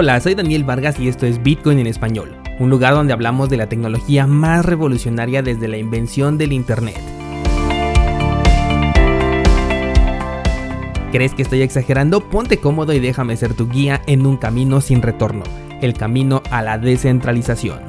Hola, soy Daniel Vargas y esto es Bitcoin en español, un lugar donde hablamos de la tecnología más revolucionaria desde la invención del Internet. ¿Crees que estoy exagerando? Ponte cómodo y déjame ser tu guía en un camino sin retorno, el camino a la descentralización.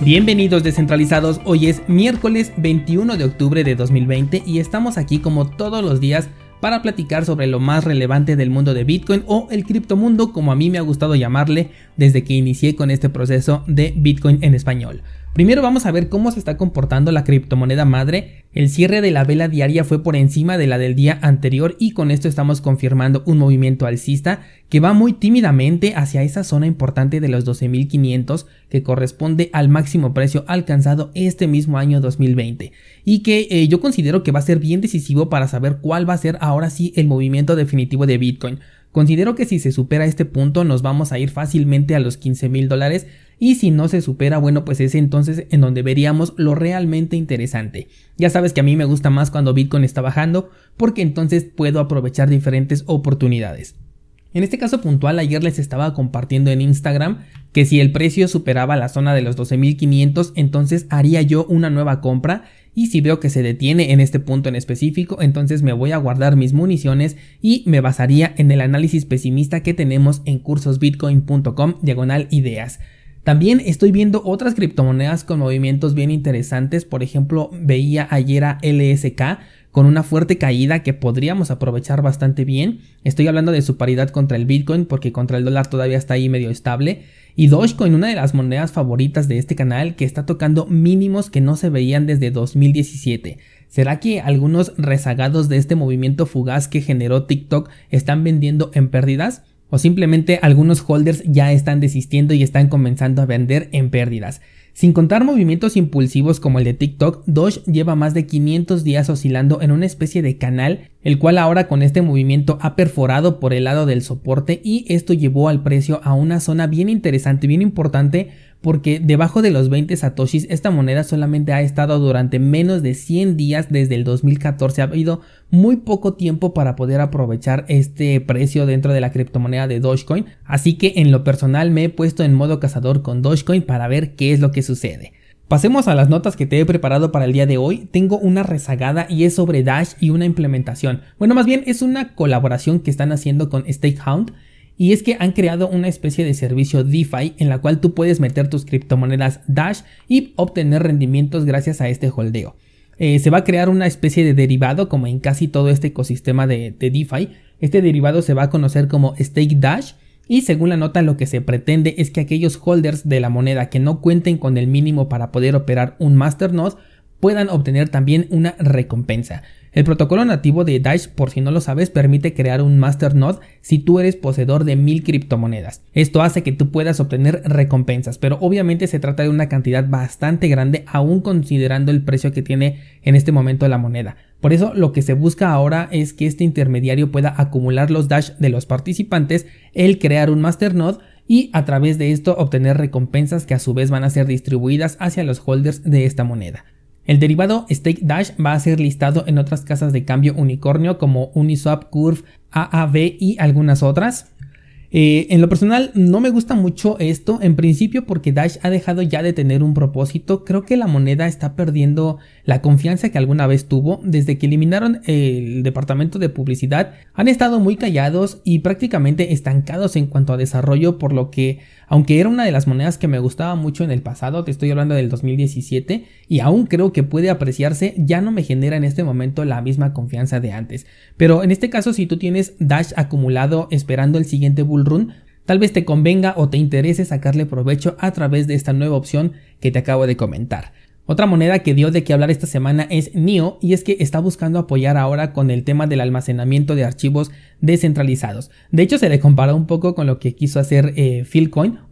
Bienvenidos descentralizados, hoy es miércoles 21 de octubre de 2020 y estamos aquí como todos los días para platicar sobre lo más relevante del mundo de Bitcoin o el criptomundo como a mí me ha gustado llamarle desde que inicié con este proceso de Bitcoin en español. Primero vamos a ver cómo se está comportando la criptomoneda madre. El cierre de la vela diaria fue por encima de la del día anterior y con esto estamos confirmando un movimiento alcista que va muy tímidamente hacia esa zona importante de los 12.500 que corresponde al máximo precio alcanzado este mismo año 2020 y que eh, yo considero que va a ser bien decisivo para saber cuál va a ser ahora sí el movimiento definitivo de Bitcoin. Considero que si se supera este punto nos vamos a ir fácilmente a los 15 mil dólares y si no se supera, bueno, pues es entonces en donde veríamos lo realmente interesante. Ya sabes que a mí me gusta más cuando Bitcoin está bajando porque entonces puedo aprovechar diferentes oportunidades. En este caso puntual ayer les estaba compartiendo en Instagram que si el precio superaba la zona de los 12.500 entonces haría yo una nueva compra y si veo que se detiene en este punto en específico entonces me voy a guardar mis municiones y me basaría en el análisis pesimista que tenemos en cursosbitcoin.com diagonal ideas. También estoy viendo otras criptomonedas con movimientos bien interesantes. Por ejemplo, veía ayer a LSK con una fuerte caída que podríamos aprovechar bastante bien. Estoy hablando de su paridad contra el Bitcoin porque contra el dólar todavía está ahí medio estable. Y Dogecoin, una de las monedas favoritas de este canal que está tocando mínimos que no se veían desde 2017. ¿Será que algunos rezagados de este movimiento fugaz que generó TikTok están vendiendo en pérdidas? o simplemente algunos holders ya están desistiendo y están comenzando a vender en pérdidas. Sin contar movimientos impulsivos como el de TikTok, Doge lleva más de 500 días oscilando en una especie de canal, el cual ahora con este movimiento ha perforado por el lado del soporte y esto llevó al precio a una zona bien interesante, bien importante porque debajo de los 20 satoshis esta moneda solamente ha estado durante menos de 100 días desde el 2014. Ha habido muy poco tiempo para poder aprovechar este precio dentro de la criptomoneda de Dogecoin. Así que en lo personal me he puesto en modo cazador con Dogecoin para ver qué es lo que sucede. Pasemos a las notas que te he preparado para el día de hoy. Tengo una rezagada y es sobre Dash y una implementación. Bueno, más bien es una colaboración que están haciendo con StakeHound y es que han creado una especie de servicio DeFi en la cual tú puedes meter tus criptomonedas Dash y obtener rendimientos gracias a este holdeo. Eh, se va a crear una especie de derivado como en casi todo este ecosistema de, de DeFi. Este derivado se va a conocer como Stake Dash y según la nota lo que se pretende es que aquellos holders de la moneda que no cuenten con el mínimo para poder operar un masternode puedan obtener también una recompensa. El protocolo nativo de Dash, por si no lo sabes, permite crear un masternode si tú eres poseedor de mil criptomonedas. Esto hace que tú puedas obtener recompensas, pero obviamente se trata de una cantidad bastante grande aún considerando el precio que tiene en este momento la moneda. Por eso lo que se busca ahora es que este intermediario pueda acumular los Dash de los participantes, el crear un masternode y a través de esto obtener recompensas que a su vez van a ser distribuidas hacia los holders de esta moneda. El derivado Stake Dash va a ser listado en otras casas de cambio unicornio como Uniswap, Curve, AAV y algunas otras. Eh, en lo personal no me gusta mucho esto, en principio porque Dash ha dejado ya de tener un propósito, creo que la moneda está perdiendo la confianza que alguna vez tuvo, desde que eliminaron el departamento de publicidad han estado muy callados y prácticamente estancados en cuanto a desarrollo, por lo que aunque era una de las monedas que me gustaba mucho en el pasado, te estoy hablando del 2017, y aún creo que puede apreciarse, ya no me genera en este momento la misma confianza de antes. Pero en este caso, si tú tienes Dash acumulado esperando el siguiente bull run, tal vez te convenga o te interese sacarle provecho a través de esta nueva opción que te acabo de comentar. Otra moneda que dio de qué hablar esta semana es NIO y es que está buscando apoyar ahora con el tema del almacenamiento de archivos descentralizados. De hecho se le comparó un poco con lo que quiso hacer eh,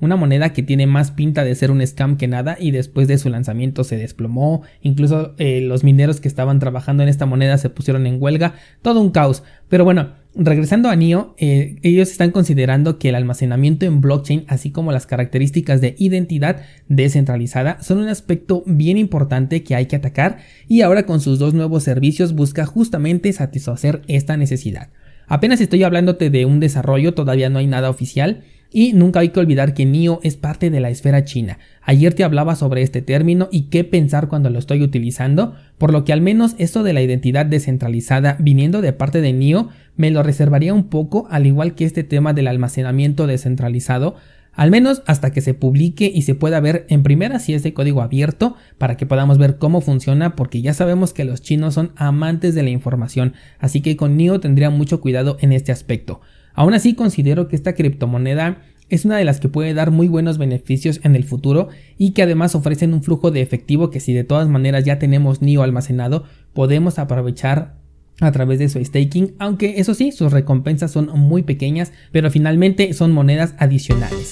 una moneda que tiene más pinta de ser un scam que nada y después de su lanzamiento se desplomó, incluso eh, los mineros que estaban trabajando en esta moneda se pusieron en huelga, todo un caos. Pero bueno, Regresando a NIO, eh, ellos están considerando que el almacenamiento en blockchain, así como las características de identidad descentralizada, son un aspecto bien importante que hay que atacar y ahora con sus dos nuevos servicios busca justamente satisfacer esta necesidad. Apenas estoy hablándote de un desarrollo, todavía no hay nada oficial, y nunca hay que olvidar que NIO es parte de la esfera china. Ayer te hablaba sobre este término y qué pensar cuando lo estoy utilizando, por lo que al menos esto de la identidad descentralizada viniendo de parte de NIO me lo reservaría un poco, al igual que este tema del almacenamiento descentralizado, al menos hasta que se publique y se pueda ver en primera si es de código abierto para que podamos ver cómo funciona porque ya sabemos que los chinos son amantes de la información, así que con NIO tendría mucho cuidado en este aspecto. Aún así considero que esta criptomoneda es una de las que puede dar muy buenos beneficios en el futuro y que además ofrecen un flujo de efectivo que si de todas maneras ya tenemos NIO almacenado podemos aprovechar a través de su staking, aunque eso sí, sus recompensas son muy pequeñas, pero finalmente son monedas adicionales.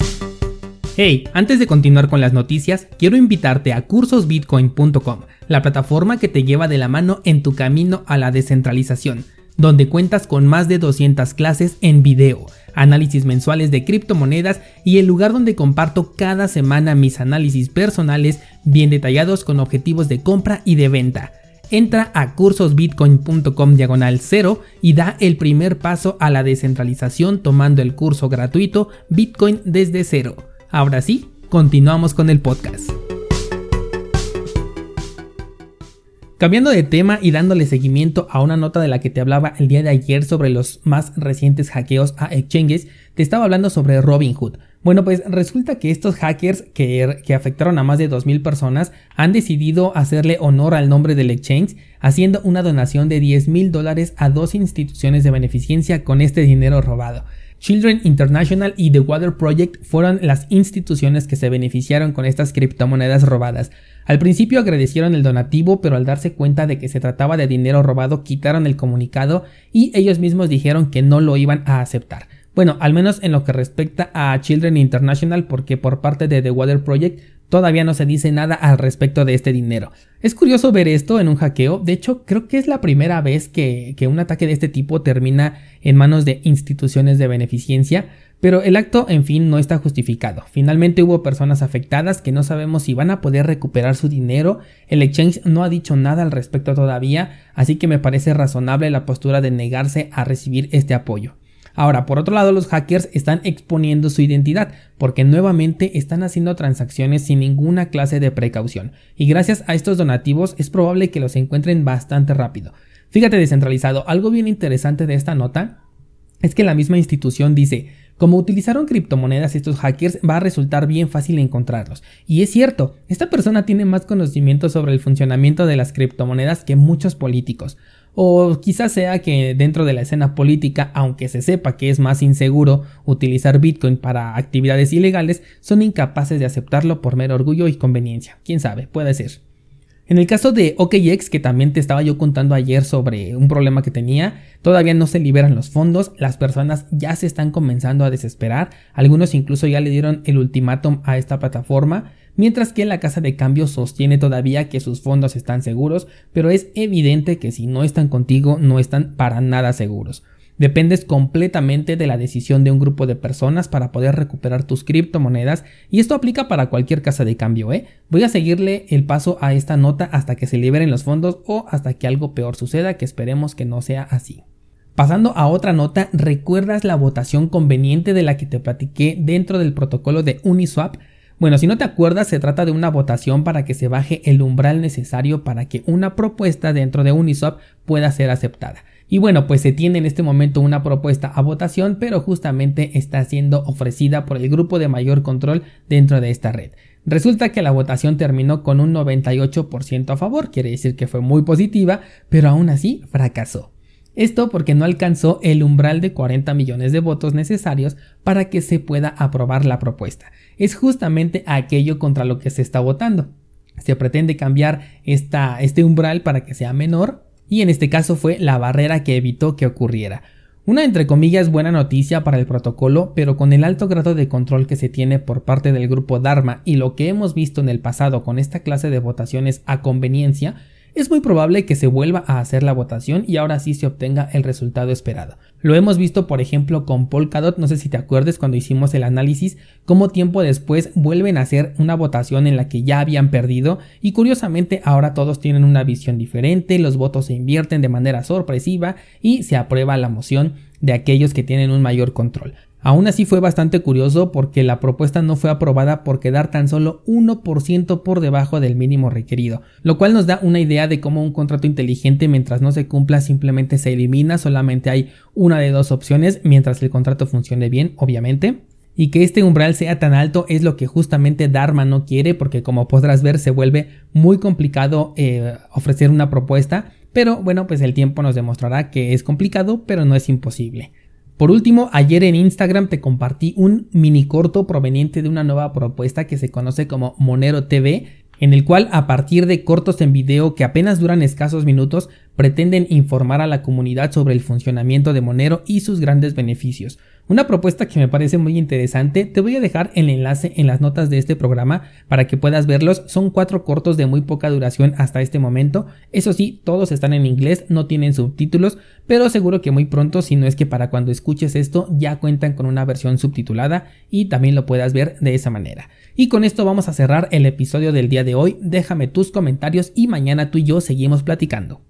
Hey, antes de continuar con las noticias, quiero invitarte a cursosbitcoin.com, la plataforma que te lleva de la mano en tu camino a la descentralización, donde cuentas con más de 200 clases en video, análisis mensuales de criptomonedas y el lugar donde comparto cada semana mis análisis personales bien detallados con objetivos de compra y de venta entra a cursosbitcoin.com diagonal 0 y da el primer paso a la descentralización tomando el curso gratuito Bitcoin desde cero. Ahora sí, continuamos con el podcast. Cambiando de tema y dándole seguimiento a una nota de la que te hablaba el día de ayer sobre los más recientes hackeos a exchanges, te estaba hablando sobre Robinhood. Bueno, pues resulta que estos hackers que, que, afectaron a más de 2.000 personas han decidido hacerle honor al nombre del exchange haciendo una donación de 10 mil dólares a dos instituciones de beneficencia con este dinero robado. Children International y The Water Project fueron las instituciones que se beneficiaron con estas criptomonedas robadas. Al principio agradecieron el donativo, pero al darse cuenta de que se trataba de dinero robado quitaron el comunicado y ellos mismos dijeron que no lo iban a aceptar. Bueno, al menos en lo que respecta a Children International, porque por parte de The Water Project todavía no se dice nada al respecto de este dinero. Es curioso ver esto en un hackeo, de hecho creo que es la primera vez que, que un ataque de este tipo termina en manos de instituciones de beneficencia, pero el acto en fin no está justificado. Finalmente hubo personas afectadas que no sabemos si van a poder recuperar su dinero, el exchange no ha dicho nada al respecto todavía, así que me parece razonable la postura de negarse a recibir este apoyo. Ahora, por otro lado, los hackers están exponiendo su identidad porque nuevamente están haciendo transacciones sin ninguna clase de precaución y gracias a estos donativos es probable que los encuentren bastante rápido. Fíjate descentralizado, algo bien interesante de esta nota es que la misma institución dice, como utilizaron criptomonedas estos hackers va a resultar bien fácil encontrarlos. Y es cierto, esta persona tiene más conocimiento sobre el funcionamiento de las criptomonedas que muchos políticos. O quizás sea que dentro de la escena política, aunque se sepa que es más inseguro utilizar Bitcoin para actividades ilegales, son incapaces de aceptarlo por mero orgullo y conveniencia. Quién sabe, puede ser. En el caso de OKX, que también te estaba yo contando ayer sobre un problema que tenía, todavía no se liberan los fondos, las personas ya se están comenzando a desesperar, algunos incluso ya le dieron el ultimátum a esta plataforma, mientras que la casa de cambio sostiene todavía que sus fondos están seguros, pero es evidente que si no están contigo no están para nada seguros. Dependes completamente de la decisión de un grupo de personas para poder recuperar tus criptomonedas y esto aplica para cualquier casa de cambio, ¿eh? Voy a seguirle el paso a esta nota hasta que se liberen los fondos o hasta que algo peor suceda, que esperemos que no sea así. Pasando a otra nota, ¿recuerdas la votación conveniente de la que te platiqué dentro del protocolo de Uniswap? Bueno, si no te acuerdas, se trata de una votación para que se baje el umbral necesario para que una propuesta dentro de Uniswap pueda ser aceptada. Y bueno, pues se tiene en este momento una propuesta a votación, pero justamente está siendo ofrecida por el grupo de mayor control dentro de esta red. Resulta que la votación terminó con un 98% a favor, quiere decir que fue muy positiva, pero aún así fracasó. Esto porque no alcanzó el umbral de 40 millones de votos necesarios para que se pueda aprobar la propuesta. Es justamente aquello contra lo que se está votando. Se pretende cambiar esta, este umbral para que sea menor y en este caso fue la barrera que evitó que ocurriera. Una entre comillas buena noticia para el protocolo, pero con el alto grado de control que se tiene por parte del grupo Dharma y lo que hemos visto en el pasado con esta clase de votaciones a conveniencia, es muy probable que se vuelva a hacer la votación y ahora sí se obtenga el resultado esperado. Lo hemos visto por ejemplo con Polkadot, no sé si te acuerdas cuando hicimos el análisis, cómo tiempo después vuelven a hacer una votación en la que ya habían perdido y curiosamente ahora todos tienen una visión diferente, los votos se invierten de manera sorpresiva y se aprueba la moción de aquellos que tienen un mayor control. Aún así fue bastante curioso porque la propuesta no fue aprobada por quedar tan solo 1% por debajo del mínimo requerido, lo cual nos da una idea de cómo un contrato inteligente mientras no se cumpla simplemente se elimina, solamente hay una de dos opciones mientras el contrato funcione bien, obviamente. Y que este umbral sea tan alto es lo que justamente Dharma no quiere porque como podrás ver se vuelve muy complicado eh, ofrecer una propuesta, pero bueno pues el tiempo nos demostrará que es complicado pero no es imposible. Por último, ayer en Instagram te compartí un mini corto proveniente de una nueva propuesta que se conoce como Monero TV, en el cual a partir de cortos en video que apenas duran escasos minutos pretenden informar a la comunidad sobre el funcionamiento de Monero y sus grandes beneficios. Una propuesta que me parece muy interesante, te voy a dejar el enlace en las notas de este programa para que puedas verlos. Son cuatro cortos de muy poca duración hasta este momento. Eso sí, todos están en inglés, no tienen subtítulos, pero seguro que muy pronto, si no es que para cuando escuches esto, ya cuentan con una versión subtitulada y también lo puedas ver de esa manera. Y con esto vamos a cerrar el episodio del día de hoy. Déjame tus comentarios y mañana tú y yo seguimos platicando.